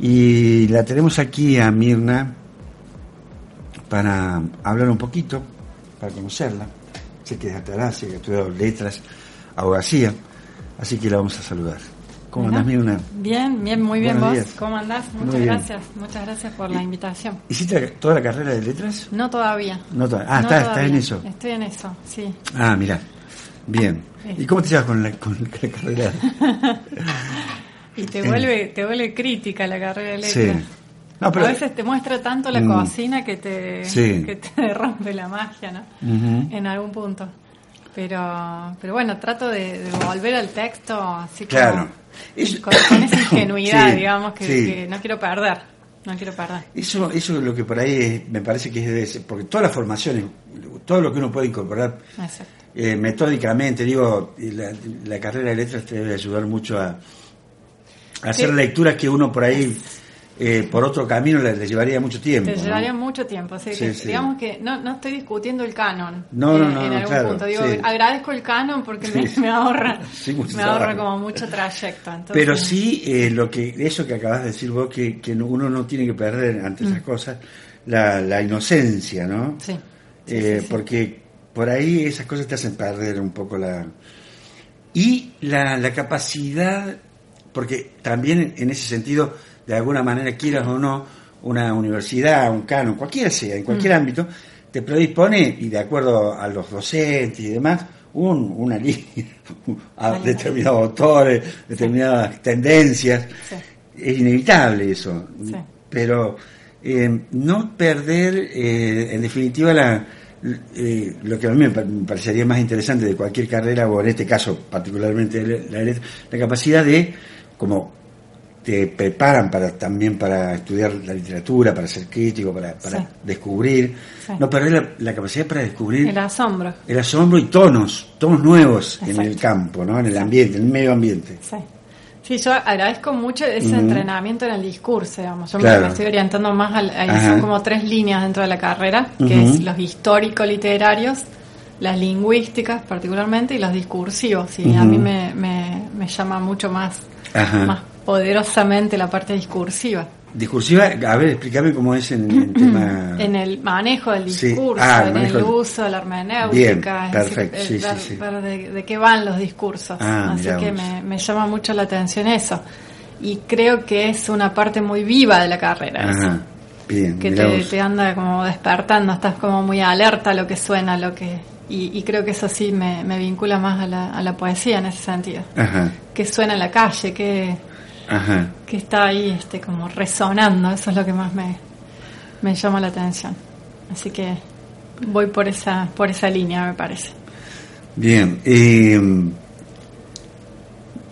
Y la tenemos aquí a Mirna para hablar un poquito, para conocerla. Sé que es sé que ha estudiado letras, abogacía, así que la vamos a saludar. ¿Cómo Hola. andás, Mirna? Bien, bien, muy bien Buenos vos. días. ¿Cómo andás? Muy Muchas bien. gracias. Muchas gracias por la invitación. ¿Hiciste toda la carrera de letras? No todavía. No todavía. Ah, No estás, estás todavía. en eso. Estoy en eso, sí. Ah, mira. Bien. ¿Y cómo te llevas con la, con la carrera? Y te Eh. vuelve, te vuelve crítica la carrera de Sí. letras. No, pero- A veces te muestra tanto la Mm. cocina que te, Sí. que te rompe la magia, ¿no? En algún punto. Pero, pero bueno, trato de, de volver al texto así como Claro. Eso- con, con esa ingenuidad, Sí, digamos, que, sí. que no quiero perder. No quiero perder. Eso, eso es lo que por ahí es- me parece que es de ese- porque todas las formaciones, todo lo que uno puede incorporar eh, metódicamente, digo, la, la carrera de letras te debe ayudar mucho a hacer Sí. lecturas que uno por ahí, eh, por otro camino, le, le llevaría mucho tiempo. ¿no? llevaría mucho tiempo, así Sí, que sí. digamos que no, no estoy discutiendo el canon No, no, no, en algún claro, punto. Digo, agradezco el canon porque me, me ahorra, me ahorra como mucho trayecto. Entonces, Pero sí, eh, lo que eso que acabas de decir vos, que, que uno no tiene que perder ante esas cosas, la, la inocencia, ¿no? Sí. Eh, sí. Porque por ahí esas cosas te hacen perder un poco la... Y la, la capacidad, porque también en ese sentido, de alguna manera, quieras o no, una universidad, un canon, cualquiera sea, en cualquier Mm. ámbito, te predispone, y de acuerdo a los docentes y demás, un, una línea a determinados autores, determinadas tendencias. Sí. Es inevitable eso. Sí. Pero eh, no perder, eh, en definitiva, la, eh, lo que a mí me pa- me parecería más interesante de cualquier carrera, o en este caso particularmente la la la capacidad de, como te preparan para también para estudiar la literatura, para ser crítico, para, para Sí. descubrir, Sí. no perder la, la capacidad para descubrir El asombro. el asombro y tonos, tonos nuevos en el campo, ¿no? en el ambiente, en el medio ambiente. Sí. Sí, yo agradezco mucho ese entrenamiento en el discurso, digamos. Yo me- Claro. me estoy orientando más Ajá. son como tres líneas dentro de la carrera, que es los histórico-literarios, las lingüísticas particularmente y los discursivos. Y a mí me, me, me llama mucho más, Ajá. más poderosamente la parte discursiva. Discursiva, a ver, explícame cómo es en, en tema... En el manejo del Sí. discurso, Ah, el en el uso de la hermenéutica, Bien, es decir, perfecto, el sí, sí, ver- de, de qué van los discursos. Ah, Así que me, me llama mucho la atención eso. Y creo que es una parte muy viva de la carrera. eso. Ajá, bien, que te, te anda como despertando, estás como muy alerta a lo que suena, a lo que y, y creo que eso sí me, me vincula más a la, a la poesía en ese sentido. Ajá, Que suena en la calle, que, ajá. que está ahí este como resonando, eso es lo que más me, me llama la atención. Así que voy por esa, por esa línea, me parece. Bien. eh,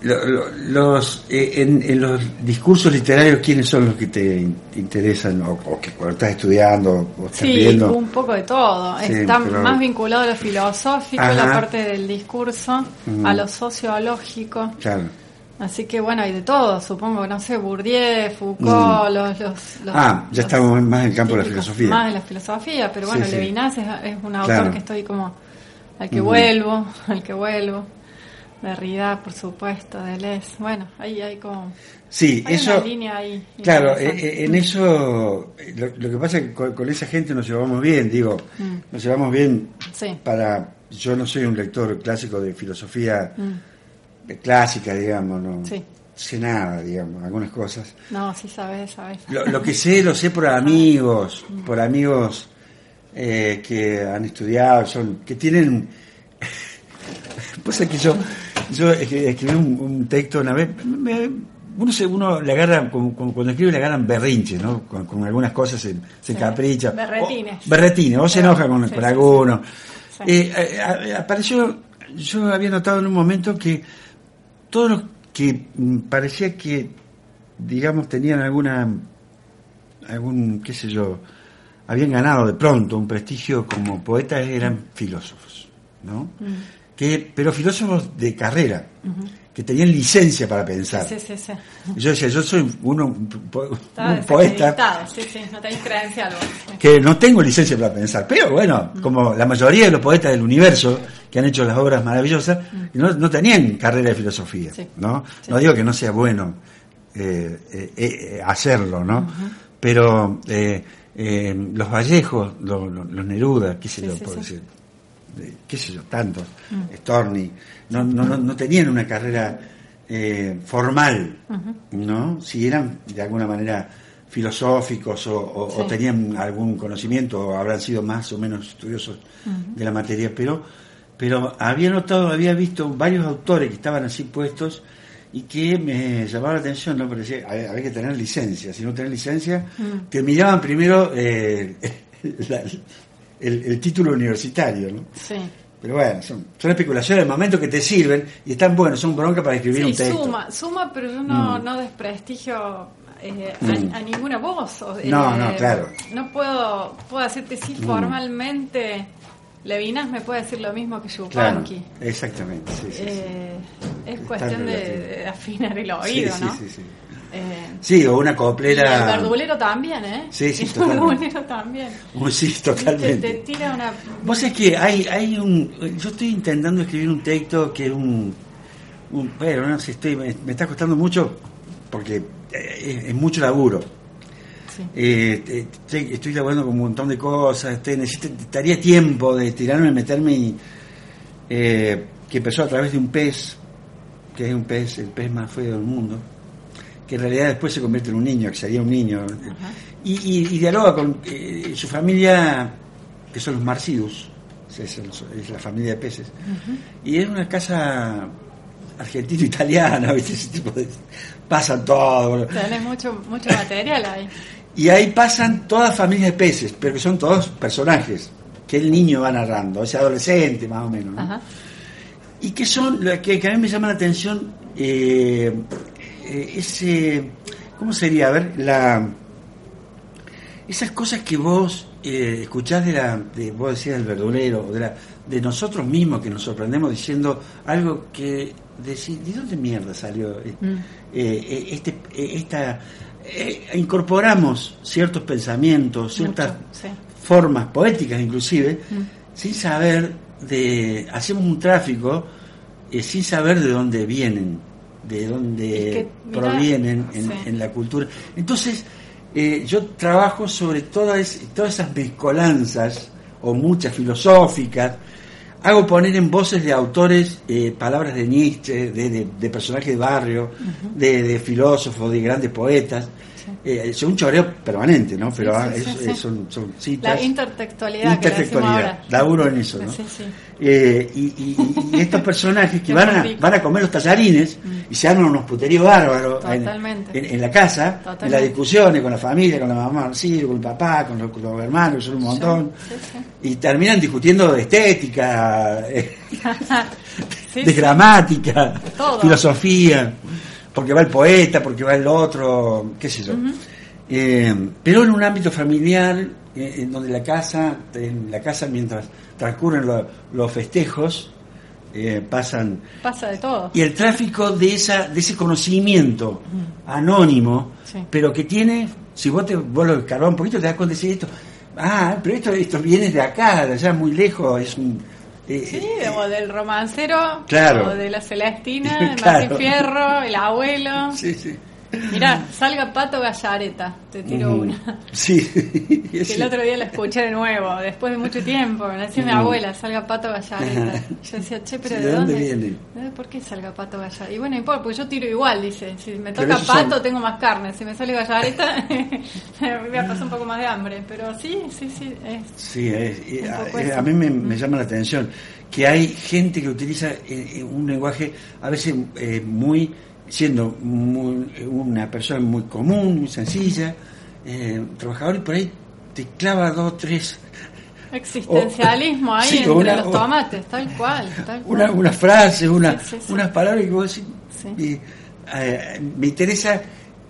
los, eh, en, en los discursos literarios, ¿quiénes son los que te in- interesan o, o que cuando estás estudiando o estás Sí, viendo? un poco de todo. Sí, Está pero- más vinculado a lo filosófico, Ajá. la parte del discurso, a lo sociológico. Claro. Así que bueno, hay de todo, supongo, no sé, Bourdieu, Foucault, los, los, los- Mm. Ah, ya los estamos más en el campo de la filosofía. Más de la filosofía, pero bueno, Sí. Levinas es, es un autor Claro. que estoy como al que vuelvo, al que vuelvo. Derrida, por supuesto, Deleuze. Bueno, ahí hay como Sí, hay eso... una línea ahí. Claro, eh, eh, en eso, eh, lo, lo que pasa es que con, con esa gente nos llevamos bien, digo, Mm. nos llevamos bien Sí. para, yo no soy un lector clásico de filosofía Mm. clásica, digamos, no Sí. sé nada, digamos, algunas cosas. No, sí sabes, sabes. Lo, lo que sé, lo sé por amigos, por amigos eh, que han estudiado, son que tienen... pues es que yo, yo escri- escribí un, un texto una vez, me- uno, se, uno le agarra, como, como cuando escribe le agarran berrinches, ¿no? Con, con algunas cosas se, se Sí. encapricha. Berretines. O, berretines, o se enoja con, Sí, con sí. Eh, a- apareció, yo había notado en un momento que todos los que mm, parecía que, digamos, tenían alguna, algún, qué sé yo, habían ganado de pronto un prestigio como poetas eran filósofos, ¿no? Mm. Que, pero filósofos de carrera, que tenían licencia para pensar. Sí, sí, sí. Yo decía, yo soy uno, un, poeta desacreditado, Sí, sí, no tenéis credencial vos. Que no tengo licencia para pensar, pero bueno, como la mayoría de los poetas del universo que han hecho las obras maravillosas, no, no tenían carrera de filosofía. ¿no? No digo que no sea bueno eh, eh, eh, hacerlo, ¿no? Pero los Vallejos, los, Neruda, qué sé yo, sí. decir, qué sé yo, tantos, Mm. Storni, no, no, no, no tenían una carrera eh, formal. ¿no? Si eran de alguna manera filosóficos o, o- o Sí. tenían algún conocimiento o habrán sido más o menos estudiosos de la materia, pero, pero había notado, había visto varios autores que estaban así puestos y que me llamaba la atención, ¿no? Parecía, había, que tener licencia, si no tener licencia, Mm. te miraban primero eh, la- el, el título universitario, ¿no? Sí. Pero bueno, son, son especulaciones de momento que te sirven y están buenos, son bronca para escribir Sí, un texto. suma, suma, pero yo no, Mm. no desprestigio eh, Mm. a, a ninguna voz. o- eh, No, no, claro. No puedo, puedo decirte si Mm. formalmente Levinas me puede decir lo mismo que Claro, Yupanqui. exactamente, sí, sí, sí. Eh, es Es cuestión de, de afinar el Sí, oído, sí, ¿no? sí, sí. Eh, Sí, o una y el coplera. verdulero también, ¿eh? Sí, sí, el totalmente. verdulero también. Oh, sí, Te, totalmente. te tira una... Vos es que hay, hay un. Yo estoy intentando escribir un texto que es un. un- bueno, no sé, estoy, me, me está costando mucho porque eh, es, es mucho laburo. Sí. Eh, te- te- estoy laburando con un montón de cosas. este, necesitaría tiempo de tirarme, meterme y. eh, que empezó a través de un pez, que es un pez, el pez más feo del mundo, que en realidad después se convierte en un niño, que sería un niño. Y, y- y dialoga con eh, su familia, que son los Marcidus, es, el- es la familia de peces. Y es una casa argentino-italiana, ¿viste? Ese tipo de. Pasan todo. Tenés mucho, mucho material ahí. Y ahí pasan todas familias de peces, pero que son todos personajes que el niño va narrando, ese adolescente más o menos. Y que son, que, que a mí me llama la atención, eh, eh, ese, ¿cómo sería? A ver, la, esas cosas que vos eh, escuchás de la, de, vos decías del verdulero, de, la, de nosotros mismos que nos sorprendemos diciendo algo que decís, ¿de dónde mierda salió eh, Mm. eh, este, eh, esta, eh, incorporamos ciertos pensamientos, ciertas Mucho, sí. formas poéticas inclusive, Mm. sin saber de, hacemos un tráfico sin saber de dónde vienen, de dónde Es que, mira, provienen en, sí. en la cultura. Entonces, eh, yo trabajo sobre todas, todas esas mezcolanzas, o muchas filosóficas, hago poner en voces de autores eh, palabras de Nietzsche, de, de- de personajes de barrio, de, de filósofos, de grandes poetas. Eh, es un choreo permanente, ¿no? Pero sí, sí, es- sí. es- son, son citas. La intertextualidad, Intertextualidad. Laburo en eso, ¿no? Eh, y, y- y estos personajes que van a, van a comer los tallarines y se arman unos puteríos bárbaros en, Totalmente. en- en la casa, en las discusiones con la familia, con la mamá, sí, con el papá, con los, con los hermanos, son un montón, y terminan discutiendo de estética, eh, de gramática, Todo. filosofía, porque va el poeta, porque va el otro, qué sé yo. Eh, pero en un ámbito familiar, eh, en donde la casa, en la casa mientras transcurren lo- los festejos, eh, pasan Pasa de todo. y el tráfico de esa de ese conocimiento anónimo, Sí. pero que tiene, si vos te vos lo escarbás un poquito te das cuenta de decir esto, ah, pero esto esto viene de acá, de allá muy lejos, es un Sí, eh, o del romancero, Claro. o de la Celestina, el Claro. Fierro, el abuelo. sí, sí. Mirá, salga Pato Gallareta, te tiro una. Sí. Que el otro día la escuché de nuevo, después de mucho tiempo. Me decía mi abuela, salga Pato Gallareta. Yo decía, che, pero Sí, ¿de, ¿de dónde dónde? viene? ¿Por qué salga Pato Gallareta? Y bueno, no importa, porque yo tiro igual, dice. Si me toca son- Pato, tengo más carne. Si me sale Gallareta, me voy a pasar un poco más de hambre. Pero sí, sí, sí. Es, Sí, es- Un a, a mí me, me llama la atención que hay gente que utiliza eh, eh, un lenguaje a veces eh, muy, siendo muy- una persona muy común, muy sencilla, eh, trabajador y por ahí te clava dos, tres, existencialismo ahí Sí, entre una- los tomates, tal cual. Tal cual. una, unas frases, una, Sí, sí, sí. unas palabras que vos decís, eh, me interesa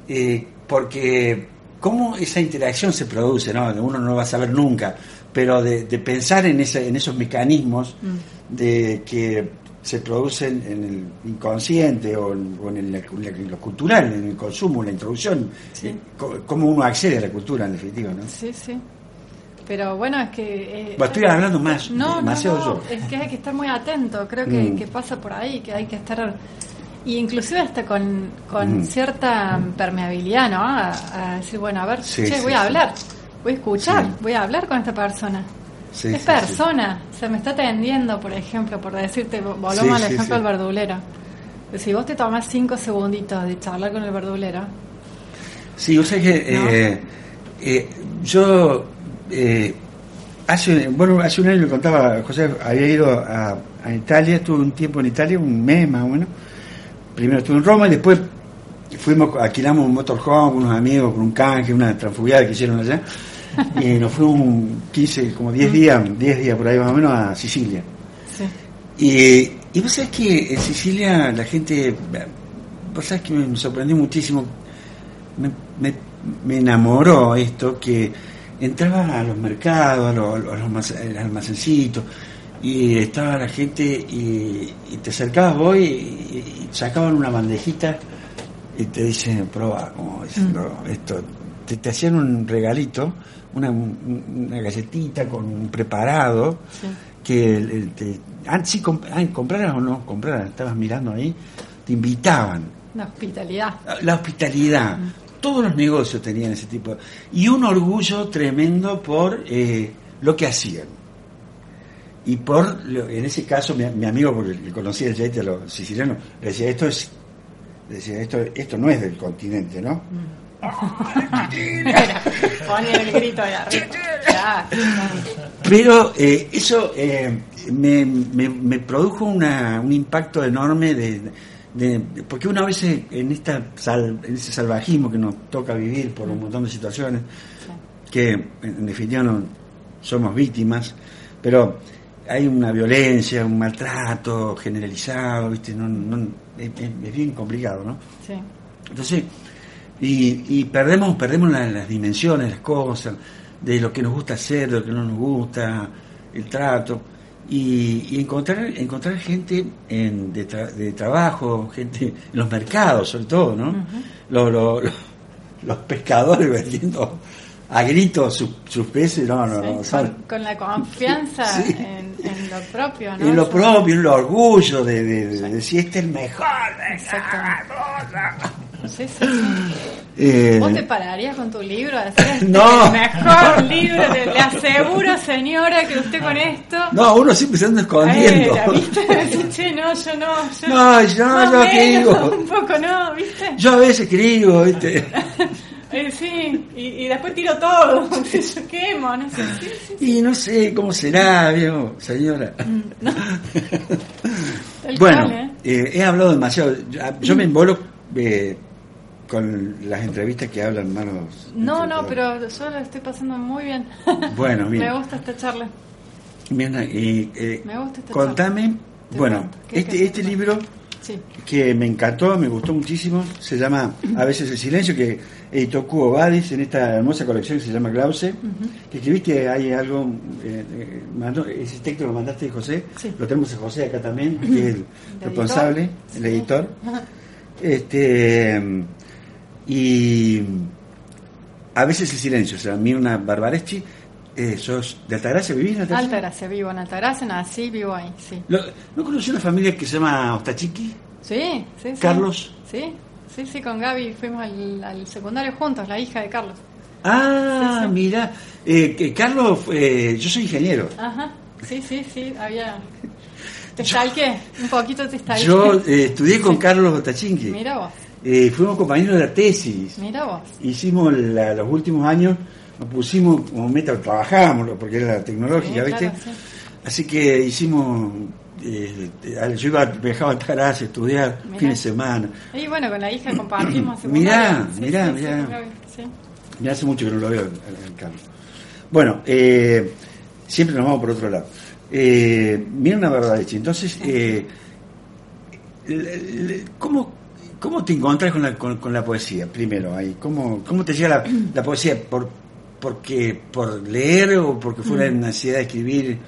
eh, porque cómo esa interacción se produce, ¿no? Uno no lo va a saber nunca, pero de, de pensar en, ese, en esos mecanismos Mm. de que se producen en el inconsciente o en, o en el- en lo cultural, en el consumo, en la introducción, Sí. eh, cómo uno accede a la cultura en definitiva, ¿no? Sí, sí. Pero bueno, es que... eh, estoy hablando más, no, demasiado no, yo. es que hay que estar muy atento, creo que, Mm. que pasa por ahí, que hay que estar Y inclusive hasta con, con cierta permeabilidad, ¿no? A, a decir, bueno, a ver, Sí, che, sí, voy a hablar, voy a escuchar, voy a hablar con esta persona. Sí, es sí, persona, se me está atendiendo, por ejemplo, por decirte, vo- volvamos al ejemplo del verdulero. Si vos te tomás cinco segunditos de charlar con el verdulero, Sí, o sea que ¿No? eh, eh, yo eh, hace bueno hace un año le contaba José había ido a, a Italia estuve un tiempo en Italia un mes más o menos. Primero estuve en Roma y después fuimos alquilamos un motorhome con unos amigos con un canje una transfugiada que hicieron allá y nos fuimos un 15 como 10 días 10 días por ahí más o menos a Sicilia. Sí. y, y vos sabés que en Sicilia la gente, vos sabés que me sorprendió muchísimo, me, me, me enamoró esto, que entrabas a los mercados, a los, a almacencitos, y estaba la gente y, y te acercabas vos y, y sacaban una bandejita y te dicen, prueba, como diciendo, esto, te, te hacían un regalito, una, un- una galletita con un preparado, Sí. que te, antes sí comp- ah, compraras o no compraras, estabas mirando ahí, te invitaban. La hospitalidad. La hospitalidad, todos los negocios tenían ese tipo. Y un orgullo tremendo por eh, lo que hacían. Y por, en ese caso, mi, mi amigo, porque le conocía el yaite a los sicilianos, le decía, esto es, decía, esto, esto no es del continente, ¿no? Mira, ponía el grito arriba. Ya, Pero eh, eso eh, me, me, me produjo una, un impacto enorme de, de- de- porque una vez en esta sal- en ese salvajismo que nos toca vivir por un montón de situaciones que en, definitiva no somos víctimas pero hay una violencia un maltrato generalizado viste no, es- es bien complicado no sí. entonces, y, y perdemos, perdemos la- las dimensiones, las cosas, de lo que nos gusta hacer, de lo que no nos gusta, el trato. Y, y encontrar, encontrar gente en, de, tra- de trabajo, gente en los mercados, sobre todo, ¿no? Los- los- los- los pescadores vendiendo a gritos sus, sus peces, no, no, no, Sí, con, con la confianza Sí. en, en lo propio, ¿no? en lo propio, en el orgullo de, de- de decir este es el mejor. Exactamente. Sí. Eh, ¿Vos te pararías con tu libro este No. mejor libro? Le, le aseguro, señora, que usted con esto. no, uno siempre se anda escondiendo. Eh, ¿viste? Che, no, yo no. Yo, No, yo- yo escribo. Un poco no, ¿viste? Yo a veces escribo, ¿viste? Eh, sí, y, y después tiro todo. yo quemo, no sé. Sí, sí, Y no sé cómo será, viejo, señora. tal bueno, cual, ¿eh? he hablado demasiado. Yo, yo me embolo eh, con las entrevistas que hablan manos. No, no, pero yo lo estoy pasando muy bien. Bueno, bien. Me gusta esta charla. Bien, eh, eh, Me gusta esta contame. Bueno, cuento. ¿Qué este, este libro Sí. que me encantó, me gustó muchísimo, se llama A veces el silencio, que editó Cubo Badis en esta hermosa colección que se llama Clause, que escribiste, hay algo, eh, eh, mandó- ese texto lo mandaste José, Sí. lo tenemos a José acá también, que es el El responsable, editor. el editor. Este, y a veces el silencio, o sea, Mirna Barbareschi, eh, sos de Altagracia, ¿vivís en Altagracia? Altagracia, vivo en Altagracia, nací, vivo ahí, sí. Lo- ¿No conocí una familia que se llama Ostachiqui? Sí, sí, sí. Carlos. Sí, sí, sí, con Gaby fuimos al, al secundario juntos, la hija de Carlos. Ah, Sí, sí. mira, eh, que Carlos, eh, yo soy ingeniero. Ajá, sí, sí, sí, había... Te stalqué, un poquito te stalqué. Yo eh, estudié con Carlos Tachinqui. Mira vos, Eh, fuimos compañeros de la tesis. mira vos. Hicimos la- los últimos años, nos pusimos como meta, trabajábamos porque era la tecnológica, Sí, ¿viste? claro, sí. Así que hicimos, eh, eh, yo iba, viajaba a Altagracia a estudiar, Mirá. fin de semana. Y bueno, con la hija compartimos Mirá. Sí, mirá, sí, mirá. sí. Ya hace mucho que no lo veo, al- Carlos. Bueno, eh, siempre nos vamos por otro lado. Eh, mira una verdad, entonces, eh, ¿cómo, ¿cómo te encontrás con la, con, con la poesía? Primero, ahí, ¿cómo, cómo te llega la, la poesía? ¿Por, porque, ¿Por leer o porque fue la necesidad de escribir?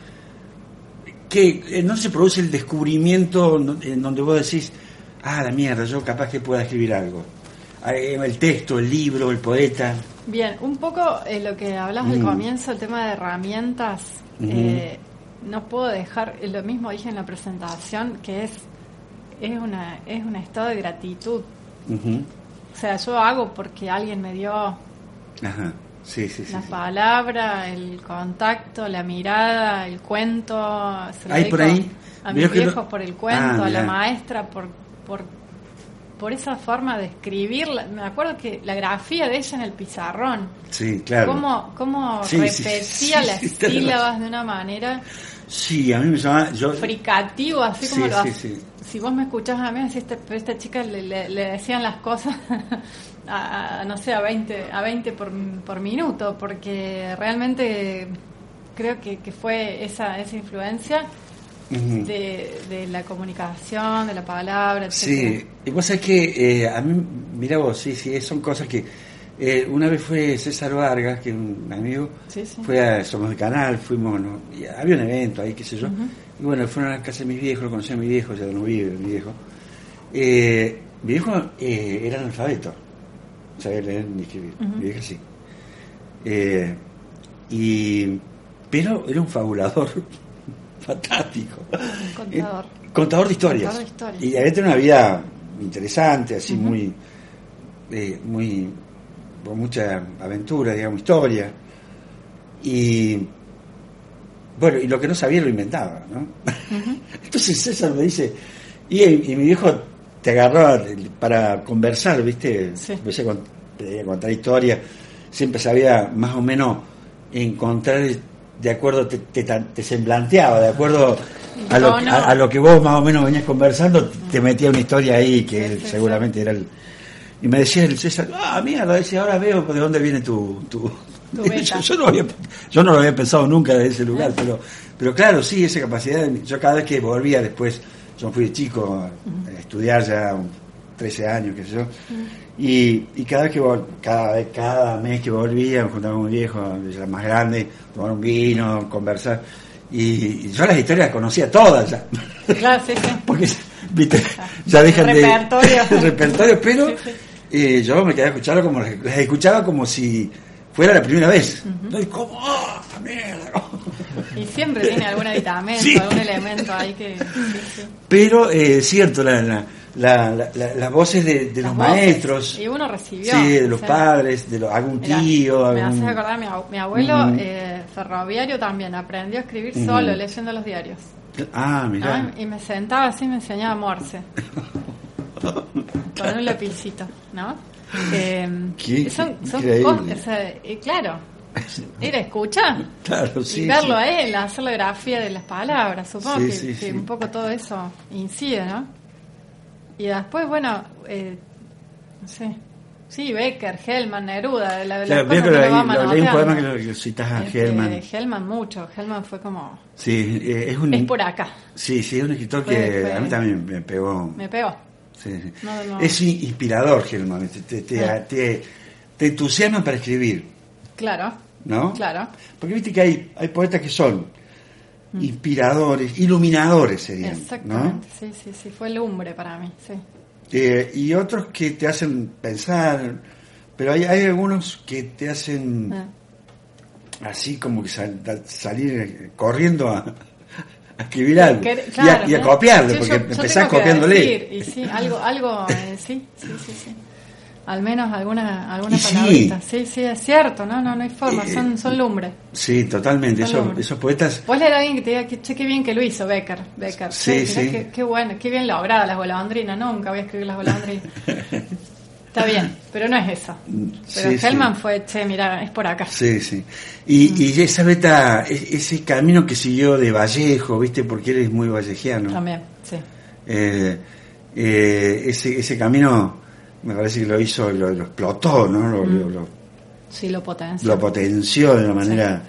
que eh, no se produce el descubrimiento en donde vos decís, ah, la mierda, yo capaz que pueda escribir algo. Eh, El texto, el libro, el poeta. Bien, un poco eh, lo que hablas al Mm. comienzo, el tema de herramientas, eh, no puedo dejar, lo mismo dije en la presentación, que es es, una, es un estado de gratitud. O sea, yo hago porque alguien me dio Ajá. Sí, sí, sí. la palabra, el contacto, la mirada, el cuento. Se lo ¿Hay por ahí? A mis lo- viejos por el cuento, Ah, a la maestra por, por, por esa forma de escribir. Me acuerdo que la grafía de ella en el pizarrón. Sí, claro. Cómo, cómo repetía las sílabas de una manera Sí, a mí me llama. Yo, fricativo, así como Sí, lo sí, hace. Sí. Si vos me escuchás a mí, decís, "Este- pero esta chica le, le- le decían las cosas a, a, no sé, a 20, a 20 por, por minuto, porque realmente creo que, que fue esa, esa influencia de, de la comunicación, de la palabra, Sí, etcétera. y vos sabés que eh, a mí, mira vos, sí, sí, son cosas que. Eh, una vez fue César Vargas, que es un amigo, Sí, sí. fue a Somos de Canal, fuimos, ¿no? y había un evento ahí, qué sé yo, y bueno, fueron a la casa de mis viejos, lo conocí a mi viejo, ya no vive mi viejo. Eh, mi viejo eh, era analfabeto, no sabía leer ni escribir, mi vieja sí. Eh, y, pero era un fabulador fantástico. Contador. Contador de historias. Contador de historias. Y había tenido una vida interesante, así muy, muy, con mucha aventura, digamos, historia. Y bueno, y lo que no sabía lo inventaba, ¿no? Entonces César me dice, y, y mi viejo te agarraba para conversar, ¿viste? Sí. Empecé a cont- a contar historias, siempre sabía más o menos encontrar de acuerdo, te, te, te semblanteaba, de acuerdo a lo, No, no. a, a lo que vos más o menos venías conversando, te metía una historia ahí que Sí, él sí, seguramente era el... Y me decía el César, ah, mierda, decía, ahora veo de dónde viene tu... tu... Yo, yo no había, yo no lo había pensado nunca de ese lugar, pero, pero claro, sí, esa capacidad, de- yo cada vez que volvía después, yo fui de chico a estudiar ya un 13 años, qué sé yo, y, y cada vez que vol- cada vez, cada mes que volvía, me juntaba con mi viejo, era más grande, tomar un vino, conversar, y, y yo las historias las conocía todas ya. Claro, sí, sí. porque viste ya dejan El de repertorio. el repertorio pero Sí, eh, yo me quedé a escucharlo como las, escuchaba como si fuera la primera vez ¿no? y como ¡ah, mierda! Y siempre tiene algún aditamento, Sí. algún elemento ahí que... sí, sí. pero eh, cierto la, la, la- la- la- las voces de, de los Las voces. maestros Y uno recibió. sí de o los sea, padres de los, algún Mirá, tío Me algún- haces acordar, mi, mi abuelo Ujú. eh, ferroviario también aprendió a escribir Ujú. solo, leyendo los diarios. ah mira ¿no? Y me sentaba así y me enseñaba Morse. con un lapicito, ¿no? Eh, Qué- son son cosas, eh, claro, era escuchar claro sí y verlo sí. a él, hacer la grafía de las palabras. Supongo Sí, que, un poco todo eso incide, ¿no? Y después, bueno, eh, no sé. Sí, Becker, Hellman, Neruda, la, las Claro, veo que lo- lo- un poema que lo que citas a Este, Hellman Hellman mucho, Hellman fue como... sí eh, es un Es por acá, sí sí es un escritor Fue- que fue- a mí también me pegó me pegó. Sí, sí. No, no. Es in- inspirador, Germán. Te, te, te, Ah. te- te entusiasma para escribir, Claro, ¿no? claro, Porque viste que hay, hay poetas que son inspiradores, iluminadores serían, ¿no? Mm. exactamente. Sí, sí, sí, fue lumbre para mí, sí. Eh, y otros que te hacen pensar, pero hay, hay algunos que te hacen Ah. así como que sal- salir corriendo a, a escribir algo Que- y, a, Yo- porque yo- empezás copiándole. decir, y sí, algo, algo, eh, sí, sí, sí, sí. Al menos alguna, alguna sí. palabrita. Sí, sí, es cierto, no, no, no hay forma, Eh, son, son lumbre. Sí, totalmente. Esos, poetas Vos leer a alguien que te diga, que, che, qué bien que lo hizo Becker, Becker. Sí, sí. Qué, qué bueno, qué bien lograda las golondrinas, nunca voy a escribir las golondrinas. Está bien, pero no es eso. Pero Sí, sí. Hellman fue, che, mira, es por acá. Sí, sí. Y, y esa beta, ese camino que siguió de Vallejo, ¿viste? Porque él es muy vallejiano. También, sí. Eh, eh, ese, ese camino me parece que lo hizo, lo, lo explotó, ¿no? Lo, lo- lo- Sí, lo potencia. lo potenció de una manera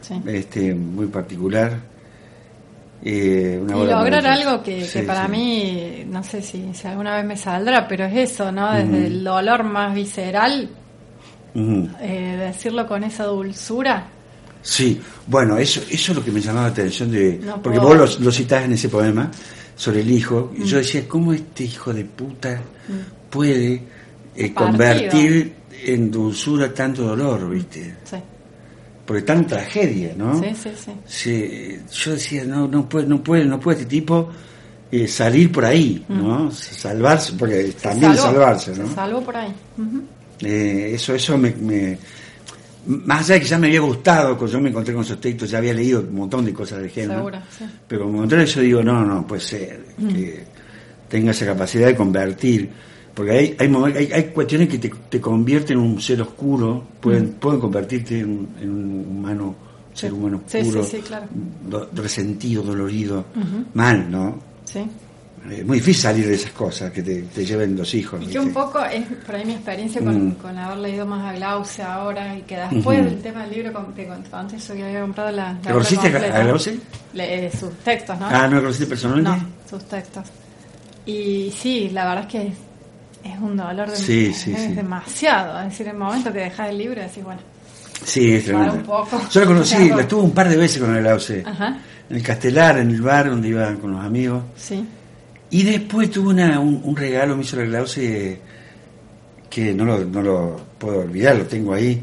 Sí. este, muy particular. Una Y lograr algo que, para sí. mí, no sé si, si alguna vez me saldrá, pero es eso, ¿no? Desde el dolor más visceral, eh, decirlo con esa dulzura. Sí, bueno, eso, eso es lo que me llamaba la atención de. No porque puedo- vos lo, lo citás en ese poema sobre el hijo. Y Mm. yo decía, ¿cómo este hijo de puta puede eh, convertir en dulzura tanto dolor, viste? Sí, Porque tan tragedia, ¿no? sí, sí. sí. Sí, yo decía, no, no puede, no puede, no puede este tipo eh, salir por ahí, ¿no? Salvarse, porque también salvarse, ¿no? Se salvó por ahí. Eh, eso, eso me, me, Más allá de que ya me había gustado, cuando yo me encontré con esos textos, ya había leído un montón de cosas de género. Seguro, sí. Pero como encontré eso, digo, no, no, puede ser que tenga esa capacidad de convertir. Porque hay, hay, hay, cuestiones que te, te, convierten en un ser oscuro, pueden, pueden convertirte en, un humano, ser humano oscuro, resentido, dolorido, mal, ¿no? Sí. Es muy difícil salir de esas cosas que te, lleven los hijos. Y que un poco es por ahí mi experiencia con, mm. con haber leído más a Glauce ahora y que después del tema del libro te contó antes yo que había comprado la. la ¿Te conociste a Glauce? Le, sus textos, ¿no? Ah, ¿no lo conociste personalmente? No, sus textos. Y sí, la verdad es que es, un dolor de sí, sí, es demasiado. Es decir, el momento que dejas el libro, decís, bueno. Sí, es tremendo. Yo la conocí, la tuve un par de veces con el Glauce. Ajá. En el Castelar, en el bar donde iba con los amigos. Sí y después tuve una, un, regalo, me hizo la Glauce, que no lo, no lo puedo olvidar, lo tengo ahí.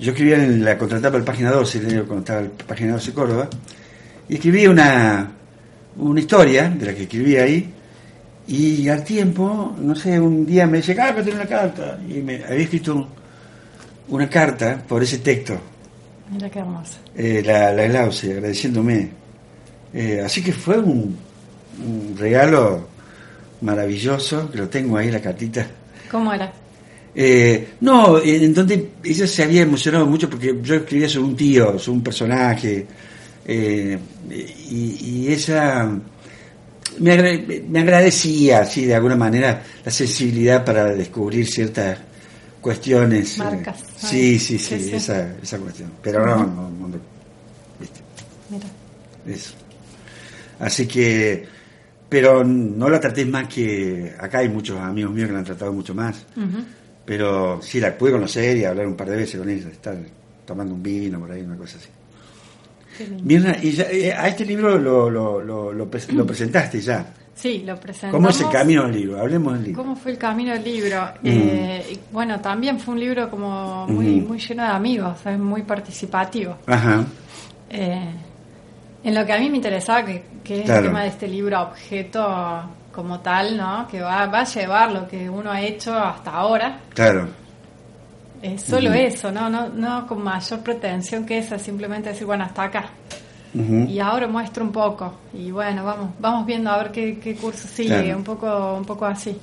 Yo escribía en la contratapa del página 12, cuando estaba el página 12 Córdoba, y escribí una, una historia de la que escribí ahí, y al tiempo, no sé, un día me dice, ah, tener una carta, y me había escrito una carta por ese texto. Mira qué hermosa. Eh, la, la Glauce, agradeciéndome. Eh, así que fue un un regalo maravilloso, que lo tengo ahí, la cartita. ¿Cómo era? Eh, no, en donde ella se había emocionado mucho porque yo escribía sobre un tío, sobre un personaje, eh, y, ella me, me, agradecía, así de alguna manera, la sensibilidad para descubrir ciertas cuestiones. Eh, Marcas. sí, sí, sí, Esa, esa cuestión. Pero no, no, no, ¿viste? Mira. Eso. Así que pero no la traté más que acá hay muchos amigos míos que la han tratado mucho más pero sí la pude conocer y hablar un par de veces con ella estar tomando un vino por ahí una cosa así Mirna, y eh, a este libro lo, lo, lo, lo, presentaste ya Sí, lo presentamos. ¿Cómo es el camino del libro? Hablemos del libro. ¿Cómo fue el camino del libro? Mm. Eh, bueno, también fue un libro como muy, muy lleno de amigos, es muy participativo. Ajá. Eh, en lo que a mí me interesaba, que, es el tema de este libro objeto como tal, ¿no? Que va, va a llevar lo que uno ha hecho hasta ahora. Claro. Es solo eso, ¿no? ¿no? No con mayor pretensión que esa, simplemente decir, bueno, hasta acá. Y ahora muestro un poco. Y bueno, vamos vamos viendo a ver qué, curso sigue, un, poco, un poco así.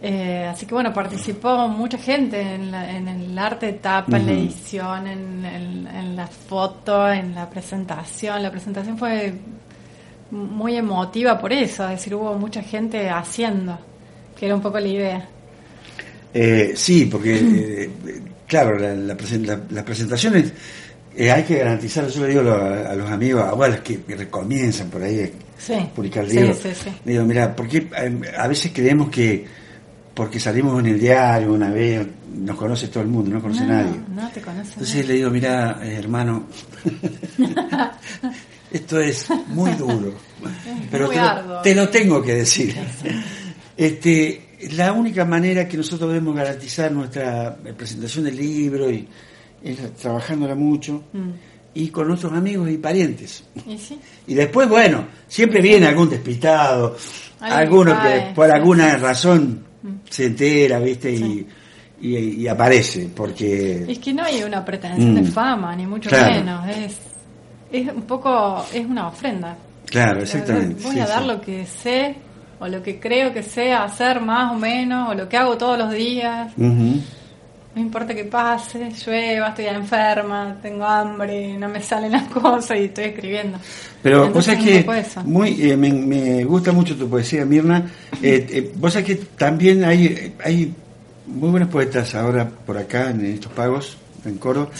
Eh, así que bueno, participó mucha gente en, el arte de tapa, en la edición, en, la foto, en la presentación. La presentación fue muy emotiva por eso, es decir, hubo mucha gente haciendo, que era un poco la idea. Eh, sí, porque, eh, claro, la, las presentaciones hay que garantizar, yo le digo a, los amigos, a los que, recomienzan por ahí publicar libros, digo, mira, porque a veces creemos que porque salimos en el diario una vez, nos conoce todo el mundo, no conoce nadie. No, te conoce. Entonces le digo, mira, eh, hermano, esto es muy duro, pero te, lo, tengo que decir. este, la única manera que nosotros debemos garantizar nuestra presentación del libro y, es trabajándola mucho. Mm. y con nuestros amigos y parientes. ¿Y, después, bueno, siempre viene algún despistado, alguno que por alguna razón se entera, ¿viste? Y, y, aparece, porque... Es que no hay una pretensión de mm. fama, ni mucho menos, es, es un poco, es una ofrenda. Claro, exactamente. Voy a dar lo que sé, o lo que creo que sé hacer más o menos, o lo que hago todos los días. No importa que pase, llueva, estoy enferma, tengo hambre, no me salen las cosas y estoy escribiendo. Pero vos sabés que muy, eh, me, gusta mucho tu poesía, Mirna. Eh, eh, vos sabés que también hay, hay muy buenos poetas ahora por acá en estos pagos, en Coro.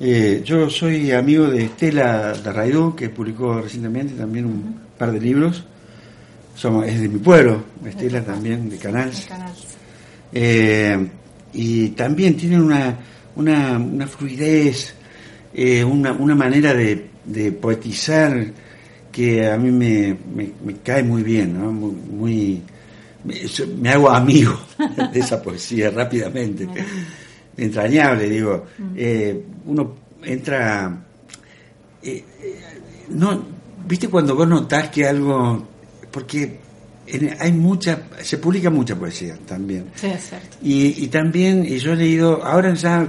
yo soy amigo de Estela Raidú, que publicó recientemente también un par de libros. Somos, es de mi pueblo, Estela también, de Canals. De y también tienen una, una, una fluidez, eh, una, una, manera de, de, poetizar que a mí me, me, cae muy bien, ¿no? muy, me, hago amigo de esa poesía rápidamente, entrañable, digo, mm. eh, uno entra, eh, no, viste cuando vos notás que algo porque en- hay mucha, se publica mucha poesía también. Sí, es cierto. Y, y también, y yo he leído, ahora ya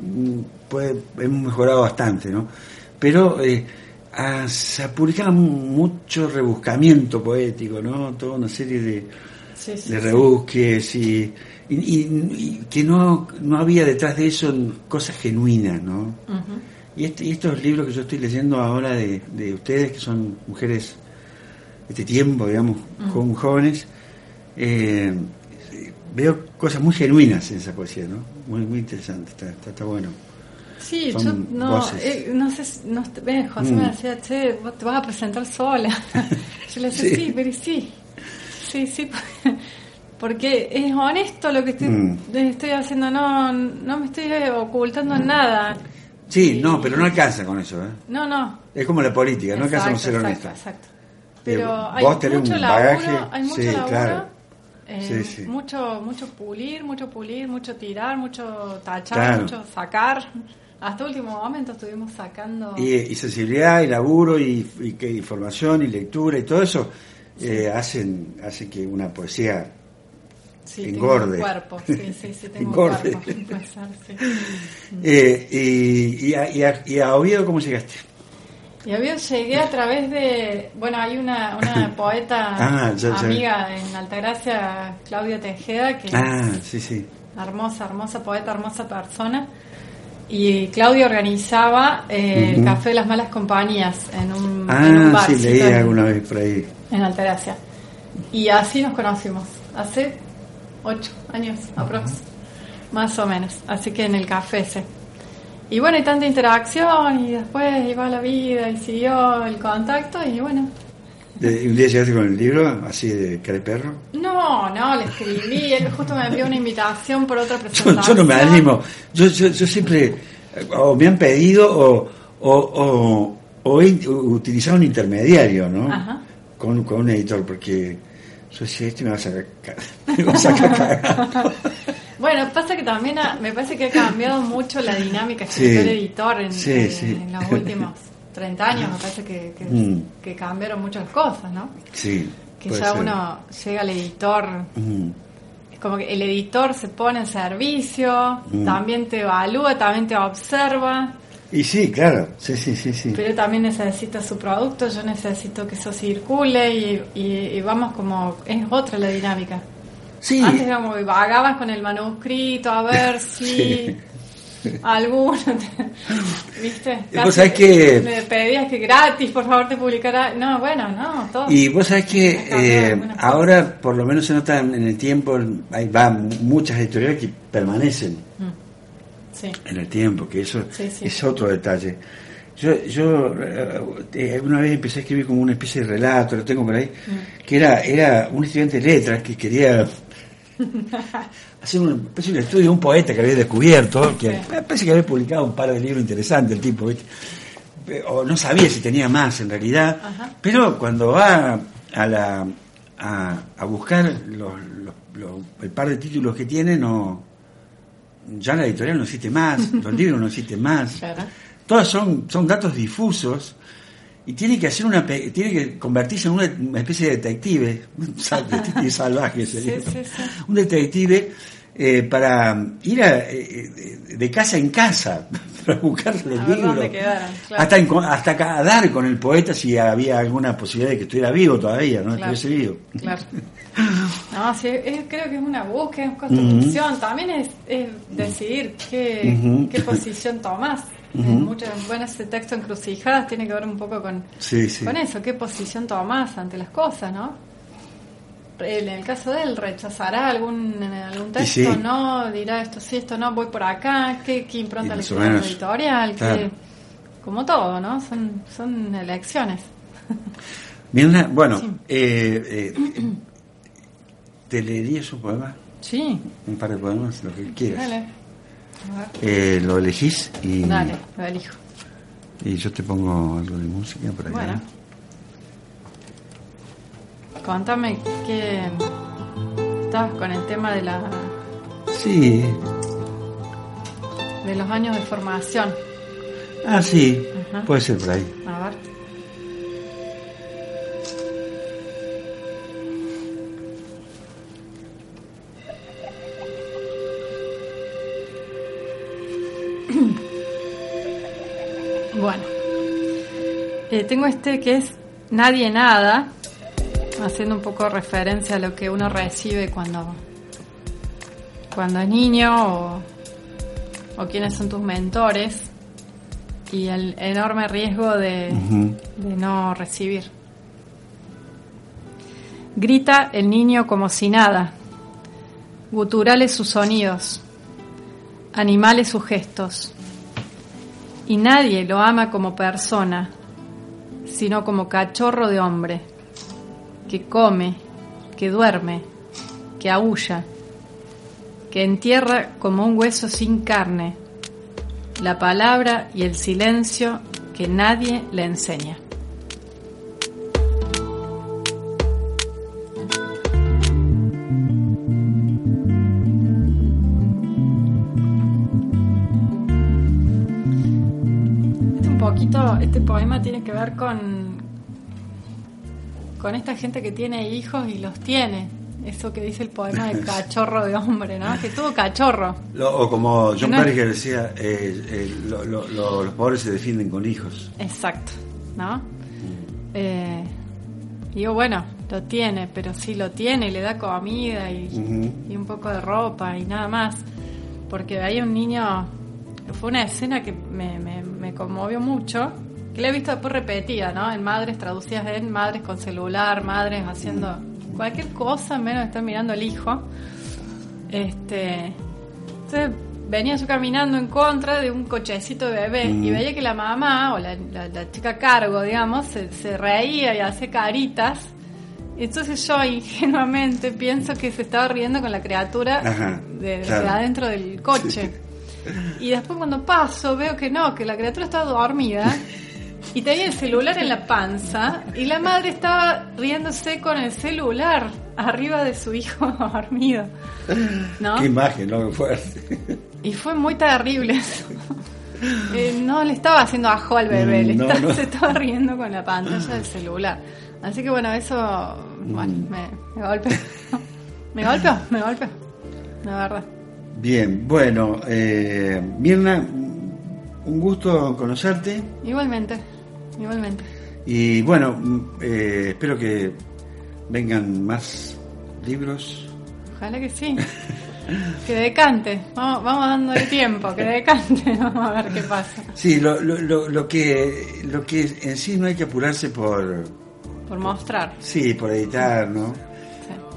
mm, puede- hemos mejorado bastante, ¿no? Pero eh, ah, se publicaba mu- mucho rebuscamiento poético, ¿no? Toda una serie de, Sí, sí, de rebusques y, y- y- y que no, no había detrás de eso cosas genuinas, ¿no? Y, este- y estos libros que yo estoy leyendo ahora de, de ustedes, que son mujeres este tiempo, digamos, jo- jóvenes, eh, veo cosas muy genuinas en esa poesía, ¿no? Muy, muy interesante, está, está, está bueno. Sí, Son yo no, eh, no sé, no, ves, José Mm. me decía, che, vos te vas a presentar sola. yo le decía, Sí. sí, pero sí, sí, sí, porque es honesto lo que estoy, Mm. estoy haciendo, no, no me estoy ocultando en nada. Sí, Y- no, pero no alcanza con eso, ¿eh? No, no. Es como la política, no alcanza con Exacto, ser exacto, honesta. exacto. Pero Eh, hay mucho laburo, hay mucho sí, laburo, claro. eh, Sí, sí. mucho, mucho pulir, mucho pulir, mucho tirar, mucho tachar, Claro. mucho sacar. Hasta último momento estuvimos sacando. Y, y sensibilidad, y laburo, y, y que información, y lectura, y todo eso eh, hacen, hacen que una poesía sí, engorde. Tengo un cuerpo, sí, sí, sí, tengo Engorde. un cuerpo. sí. Eh, y, y, a, y, a, y a Oviedo, ¿cómo llegaste? Y había llegué a través de, bueno, hay una, una poeta Ah, ya, ya. amiga en Altagracia, Claudia Tejeda, que Ah, es sí, sí. hermosa, hermosa poeta, hermosa persona. Y Claudia organizaba eh, el. Café de las Malas Compañías en un, en un Ah, sí, leí en- alguna vez por ahí. en Altagracia. Y así nos conocimos, hace ocho años aprox, más o menos. Así que en el café ese. Y bueno, y tanta interacción, y después iba la vida, y siguió el contacto, y bueno. Un día llegaste con el libro, así de cara perro. No, no, le escribí, él justo me envió una invitación por otra presentación. yo no me animo. Yo, yo, yo siempre, o me han pedido, o, o, o, o he utilizado un intermediario, ¿no? Ajá. Con, con un editor, porque yo decía, este me va a sacar, ca- me va a sacar. Bueno, pasa que también ha- me parece que ha cambiado mucho la dinámica escritor-editor en, Sí, en- sí. en los últimos 30 años. Me parece que, que, Mm. que cambiaron muchas cosas, ¿no? Sí. Que ya ser. uno llega al editor, Mm. es como que el editor se pone en servicio, Mm. también te evalúa, también te observa, Y sí, claro, sí, sí, sí, sí. pero también necesita su producto, yo necesito que eso circule y, y- y vamos como, es otra la dinámica. Sí, Antes era como vagabas con el manuscrito a ver si Sí. alguno, te- ¿viste? Vos sabés que- Me pedías que gratis, por favor, te publicara. No, bueno, no, todo. Y vos sabés que eh, ahora, por lo menos se nota en el tiempo, hay va muchas editoriales que permanecen Mm. Sí, en el tiempo, que eso sí. es otro detalle. Yo, yo eh, una vez empecé a escribir como una especie de relato, lo tengo por ahí, Mm. que era, era un estudiante de letras que quería hacer una especie de estudio de un poeta que había descubierto, que parece que había publicado un par de libros interesantes el tipo, ¿viste? o no sabía si tenía más en realidad, Ajá. pero cuando va a la a, a buscar los, los- los- el par de títulos que tiene, no ya la editorial no existe más, los libros no existen más, claro. todas son, son datos difusos y tiene que hacer una tiene que convertirse en una, especie de detective, un detective salvaje sería. Sí, sí, sí. un detective eh, para ir a, eh, de, de casa en casa para buscar los A ver libros dónde quedaron, claro. hasta hasta a dar con el poeta si había alguna posibilidad de que estuviera vivo todavía no Claro. estuviese vivo Claro. No, sí, es- creo que es una búsqueda, es construcción. También es, es decidir qué, qué posición tomas. Muchas, bueno, ese texto encrucijadas tiene que ver un poco con, sí sí con eso, qué posición tomas ante las cosas, ¿no? En el caso de él, ¿rechazará algún, algún texto? sí. ¿No? ¿Dirá esto sí, esto no? ¿Voy por acá? ¿Qué, qué impronta le editorial? ¿Qué- claro. como todo, ¿no? Son, son elecciones. Mira, una- bueno eh, eh, te leerías un poema Sí, un par de poemas lo que quieras dale. Eh, lo elegís y, Dale, lo elijo. y yo te pongo algo de música por acá Bueno. Contame que estabas con el tema de la sí de los años de formación. ah sí Ajá. puede ser por ahí A ver. Eh, tengo este que es Nadie Nada, haciendo un poco referencia a lo que uno recibe cuando, cuando es niño o, o quiénes son tus mentores y el enorme riesgo de, de no recibir. Grita el niño como si nada, guturales sus sonidos, animales sus gestos, y nadie lo ama como persona, sino como cachorro de hombre, que come, que duerme, que aúlla, que entierra como un hueso sin carne, la palabra y el silencio que nadie le enseña. Este poema tiene que ver con con esta gente que tiene hijos y los tiene. Eso que dice el poema de cachorro de hombre, ¿no? Que tuvo cachorro. Lo- o como John No es- Carriger decía, eh, eh, lo- lo- lo- los pobres se defienden con hijos. Exacto, ¿no? Eh, digo, bueno, lo tiene, pero sí lo tiene, le da comida y, y un poco de ropa y nada más. Porque hay un niño, fue una escena que me, me- me conmovió mucho, que la he visto después repetida, ¿no? En madres traducidas en madres con celular, madres haciendo cualquier cosa menos estar mirando al hijo. Este, entonces venía yo caminando en contra de un cochecito de bebé y Mm. veía que la mamá o la, la- la chica a cargo, digamos, se, se reía y hacía caritas. Entonces yo ingenuamente pienso que se estaba riendo con la criatura Ajá, de, adentro del coche. Y después cuando paso veo que no, que la criatura estaba dormida y tenía el celular en la panza y la madre estaba riéndose con el celular arriba de su hijo dormido. ¿No? Qué imagen, ¿no? Qué fuerte. Y fue muy terrible eso. Eh, no le estaba haciendo ajo al bebé, le No, estaba- no. se estaba riendo con la pantalla del celular. Así que bueno, eso bueno, Mm. me, me golpeó. Me golpeó, me golpeó. La verdad. Bien, bueno, eh, Mirna, un gusto conocerte Igualmente, igualmente. y bueno, mm, eh, espero que vengan más libros. Ojalá que sí. Que decante. Vamos, vamos dándole tiempo, que decante. Vamos a ver qué pasa. Sí, lo, lo, lo, lo que lo que en sí no hay que apurarse por Por mostrar. sí, por editar, ¿no?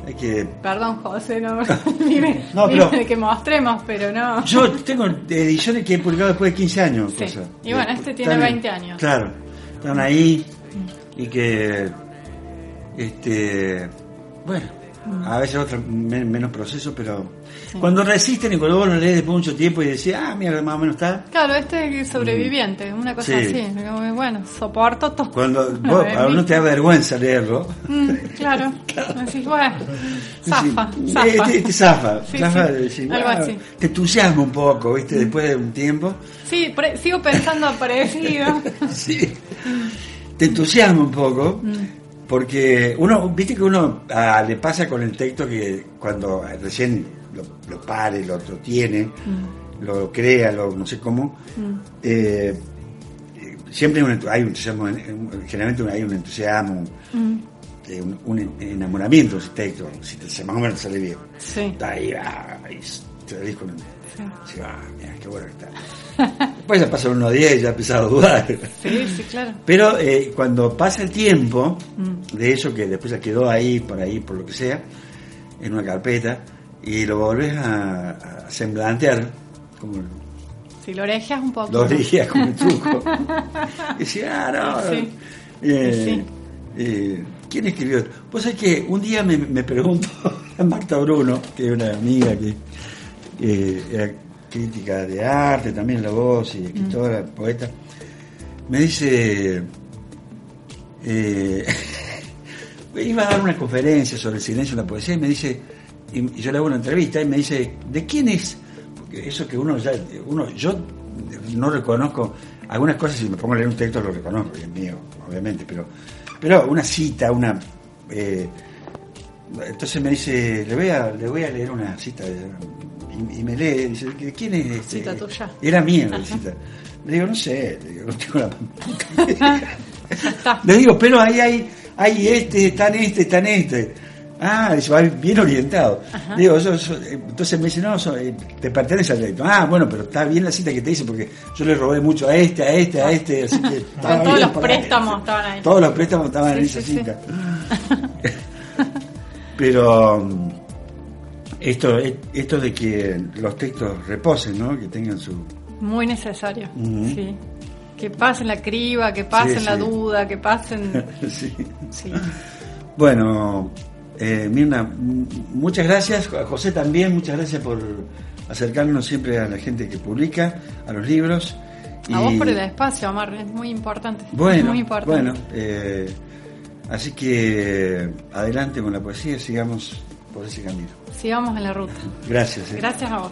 Hay que Perdón, José, no, mire, No, pero- mire que mostremos, pero no. Yo tengo ediciones que he publicado después de 15 años. Sí. Y bueno, este tiene Están- 20 años. Claro, están ahí y que, este, bueno, a veces otro men- menos proceso, pero. Sí. cuando resisten y cuando vos lo lees después de mucho tiempo y decís, ah, mira, más o menos está. Claro, este es sobreviviente, una cosa Sí. así. Bueno, soporto todo. Cuando vos, mí. uno te da vergüenza leerlo. Mm, claro. Decís, bueno, zafa, Sí, zafa. Este zafa, zafa de decir, algo "Wow", así. te entusiasma un poco, ¿viste? Después de un tiempo. Sí, pre- sigo pensando parecido. Sí. Te entusiasma un poco. Porque uno, viste que uno ah, le pasa con el texto que cuando recién lo, lo pare, lo, tiene, lo crea, lo, no sé cómo, eh, eh, siempre hay un, entu- hay un entusiasmo, en- generalmente hay un entusiasmo, Mm, eh, un, un enamoramiento si te, si más o menos te sale bien. Sí. Está ahí, ah, y te salís con sí, ah, mira, qué bueno que está. Después ya pasan unos días y ya empezás a dudar. Sí, sí, claro. Pero eh, cuando pasa el tiempo Mm. de eso que después ya quedó ahí, por ahí, por lo que sea, en una carpeta, y lo volvés a, a semblantear, como Si lo orejas un poco. lo orillas con el truco, y decís, ah, no, Sí. eh, Sí. eh, ¿quién escribió? esto? Vos sabés que un día me, me preguntó a Marta Bruno, que es una amiga que eh, era crítica de arte, también la voz y escritora, Mm. poeta, me dice, eh, iba a dar una conferencia sobre el silencio en la poesía y me dice, y, yo le hago una entrevista y me dice, ¿de quién es? Porque eso que uno ya, uno, yo no reconozco, algunas cosas si me pongo a leer un texto lo reconozco, y es mío, obviamente, pero, pero una cita, una... eh, entonces me dice, le voy a, le voy a leer una cita. Y, y me lee, dice, ¿de quién es este? Cita tuya. Era mía la cita. Le digo, no sé, le digo, no tengo la puta. Le digo, pero ahí hay, hay este, están este, están este. Ah, dice, va bien orientado. Digo, entonces me dice, no, eh, te pertenece al crédito. Ah, bueno, pero está bien la cita que te hice porque yo le robé mucho a este, a este, a este, así que estaba todos los préstamos estaban ahí. Todos los préstamos estaban en esa sí, sí. cita. Pero mm, esto, eh, esto de que los textos reposen, ¿no? Que tengan su... Muy necesario. Sí. Que pasen la criba, que pasen la duda, que pasen. sí. Sí. Bueno, eh, Mirna, muchas gracias. A José también, muchas gracias por acercarnos siempre a la gente que publica, a los libros. A vos por el espacio, Omar, es muy importante. Bueno, muy importante. bueno. eh, así que adelante con la poesía, sigamos por ese camino. Sigamos en la ruta. Gracias. eh. Gracias a vos.